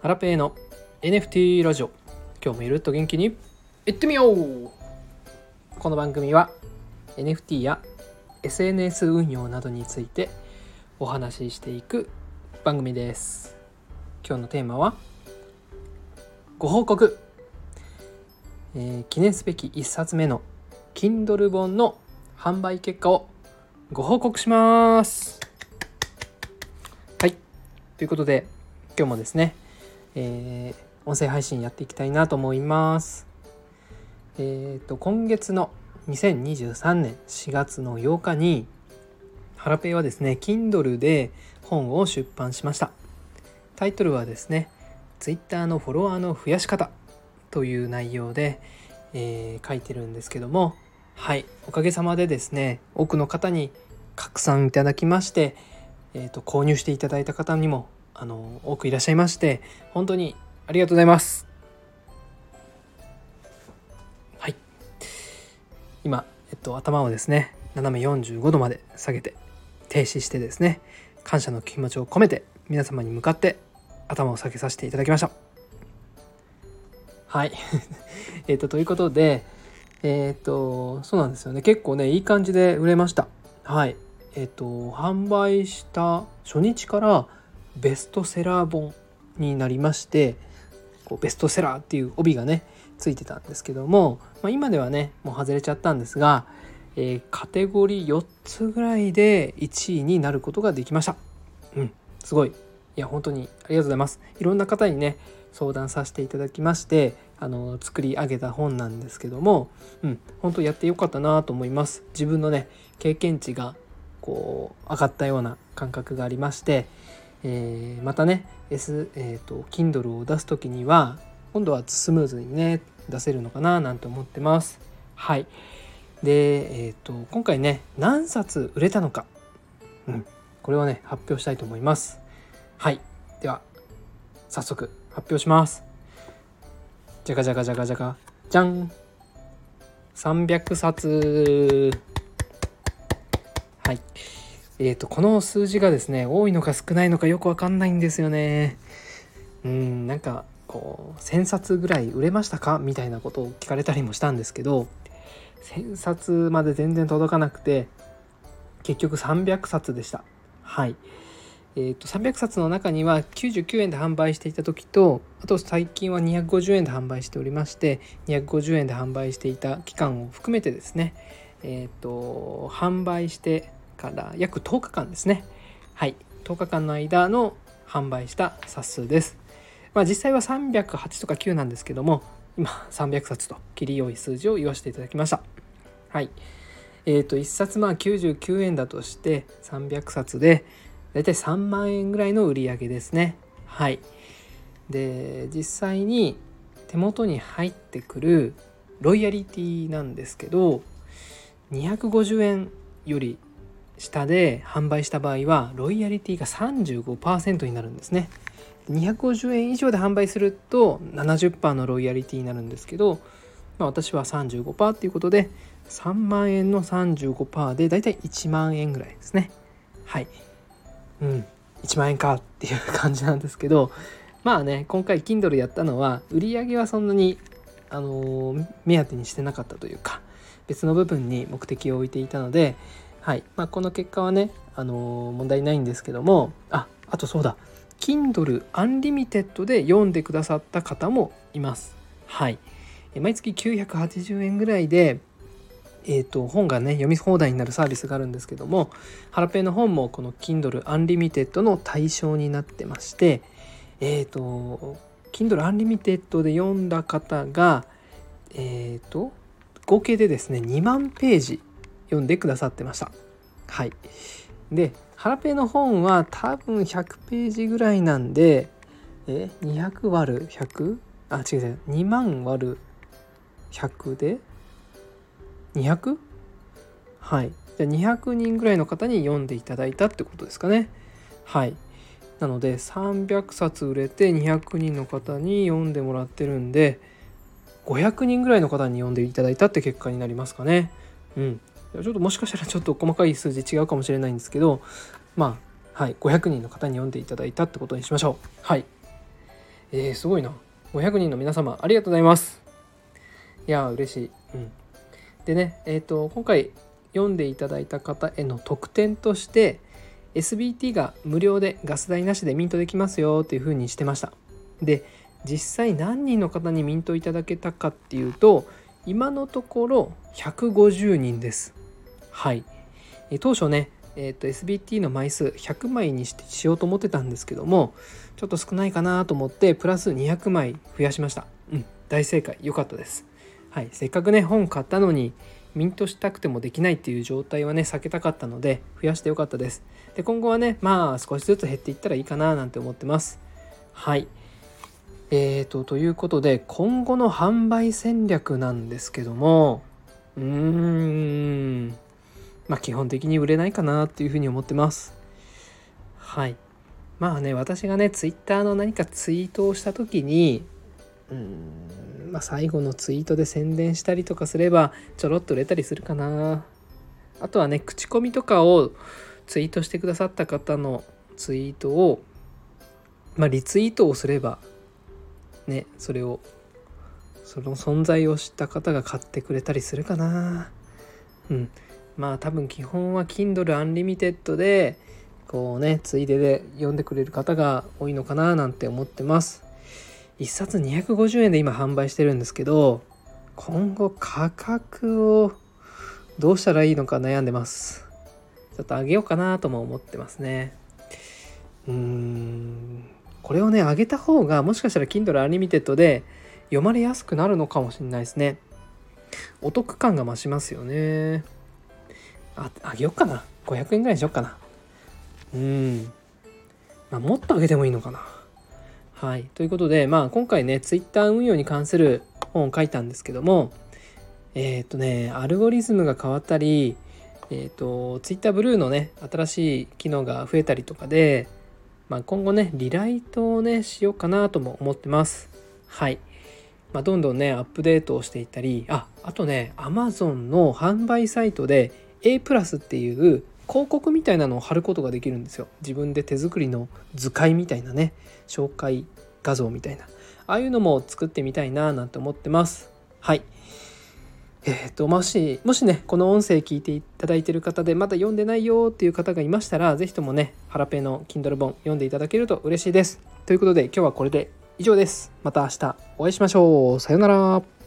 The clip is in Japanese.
ハラペーの NFT ラジオ。今日もゆるっと元気にいってみよう。この番組は NFT や SNS 運用などについてお話ししていく番組です。今日のテーマはご報告、えー記念すべき1冊目の Kindle 本の販売結果をご報告します。はい。ということで今日もですね、えー音声配信やっていきたいなと思います。えっ、と今月の2023年4月の8日にハラペイはですね Kindle で本を出版しました。タイトルはですね Twitter のフォロワーの増やし方という内容で、えー書いてるんですけどもはいおかげさまでですね多くの方に拡散いただきまして、えー、と購入していただいた方にもあの多くいらっしゃいまして本当にありがとうございます。はい。今、えっと、頭をですね斜め45度まで下げて停止してですね感謝の気持ちを込めて皆様に向かって頭を下げさせていただきましたはい。えっとということでえっ、とそうなんですよね。結構ねいい感じで売れました。はい。えっ、と販売した初日からベストセラー本になりましてこうベストセラーっていう帯がねついてたんですけども、まあ、今ではねもう外れちゃったんですが、えーカテゴリー4つぐらいで1位になることができました。うんすごい。いや本当にありがとうございます。いろんな方にね相談させていただきましてあの作り上げた本なんですけどもうん本当やってよかったなと思います。自分のね経験値がこう上がったような感覚がありまして、えーまたね、S えー、と Kindle を出す時には今度はスムーズにね出せるのかななんて思ってます。はいで、えー、と今回ね何冊売れたのか、うん、これをね発表したいと思います。はいでは早速発表します。じゃがじゃがじゃがじゃがじゃん300冊はい。えー、とこの数字がですね多いのか少ないのかよくわかんないんですよね。うんなんかこう1,000冊ぐらい売れましたか？みたいなことを聞かれたりもしたんですけど1,000冊まで全然届かなくて結局300冊でした。はい。えー、と300冊の中には99円で販売していた時とあと最近は250円で販売しておりまして250円で販売していた期間を含めてですねえっ、と販売してから約10日間ですね。はい。10日間の間の販売した冊数です。まあ実際は308とか9なんですけども今300冊と切り良い数字を言わせていただきました。はい。えっ、と1冊まあ99円だとして300冊でだいたい3万円ぐらいの売り上げですね。はい。で実際に手元に入ってくるロイヤリティなんですけど250円より下で販売した場合はロイヤリティが35%になるんですね。250円以上で販売すると70%のロイヤリティになるんですけど、まあ、私は35%っていうことで3万円の35%でだいたい1万円ぐらいですね。はい。うん。1万円かっていう感じなんですけどまあね今回 Kindle やったのは売り上げはそんなにあのー目当てにしてなかったというか別の部分に目的を置いていたので、はい。まあ、この結果はね、あのー問題ないんですけどもああとそうだ。Kindle Unlimited で読んでくださった方もいます。はい、毎月980円ぐらいでえー、と本がね読み放題になるサービスがあるんですけどもハラペンの本もこの Kindle Unlimited の対象になってましてえっ、と Kindle Unlimited で読んだ方がえっ、と合計でですね2万ページ読んでくださってました。はい。でハラペの本は多分100ページぐらいなんでえ200割る 100? あ違う違う。2万割る100で？200? はい。じゃあ200人ぐらいの方に読んでいただいたってことですかね。はい。なので300冊売れて200人の方に読んでもらってるんで500人ぐらいの方に読んでいただいたって結果になりますかね。うん。ちょっともしかしたらちょっと細かい数字違うかもしれないんですけどまあはい500人の方に読んでいただいたってことにしましょう。はい。えー、すごいな。500人の皆様ありがとうございます。いや嬉しい、うん、でねえっ、ー、と今回読んでいただいた方への特典として SBT が無料でガス代なしでミントできますよっていう風にしてました。で実際何人の方にミントいただけたかっていうと今のところ150人です。はい。え当初ねえーと、SBT の枚数100枚にしてしようと思ってたんですけどもちょっと少ないかなと思ってプラス200枚増やしました。うん大正解。良かったです。はい。せっかくね本買ったのにミントしたくてもできないっていう状態はね避けたかったので増やしてよかったです。で今後はねまあ少しずつ減っていったらいいかななんて思ってます。はい。えーとということで今後の販売戦略なんですけどもうーん。まあ基本的に売れないかなっていうふうに思ってます。はい。まあね私がねツイッターの何かツイートをした時にうんまあ最後のツイートで宣伝したりとかすればちょろっと売れたりするかな。あとはね口コミとかをツイートしてくださった方のツイートをまあリツイートをすればねそれをその存在を知った方が買ってくれたりするかな。うん。まあ多分基本は Kindle Unlimited でこうねついでで読んでくれる方が多いのかななんて思ってます。1冊250円で今販売してるんですけど今後価格をどうしたらいいのか悩んでます。ちょっと上げようかなとも思ってますね。うーん。これをね上げた方がもしかしたら Kindle Unlimited で読まれやすくなるのかもしれないですね。お得感が増しますよね。ああげよっかな。500円ぐらいにしよっかな。うん。まあもっとあげてもいいのかな。はい。ということでまあ今回ね Twitter 運用に関する本を書いたんですけどもえっ、ー、とねアルゴリズムが変わったりえっ、ー、と Twitter ブルーのね新しい機能が増えたりとかでまあ、今後ねリライトをねしようかなとも思ってます。はい。まあ、どんどんねアップデートをしていったりああとね Amazon の販売サイトで A プラスっていう広告みたいなのを貼ることができるんですよ。自分で手作りの図解みたいなね。紹介画像みたいな。ああいうのも作ってみたいななんて思ってます。はい。えーと、もしもしねこの音声聞いていただいてる方でまだ読んでないよっていう方がいましたら是非ともねハラペの Kindle 本読んでいただけると嬉しいです。ということで今日はこれで以上です。また明日お会いしましょう。さようなら。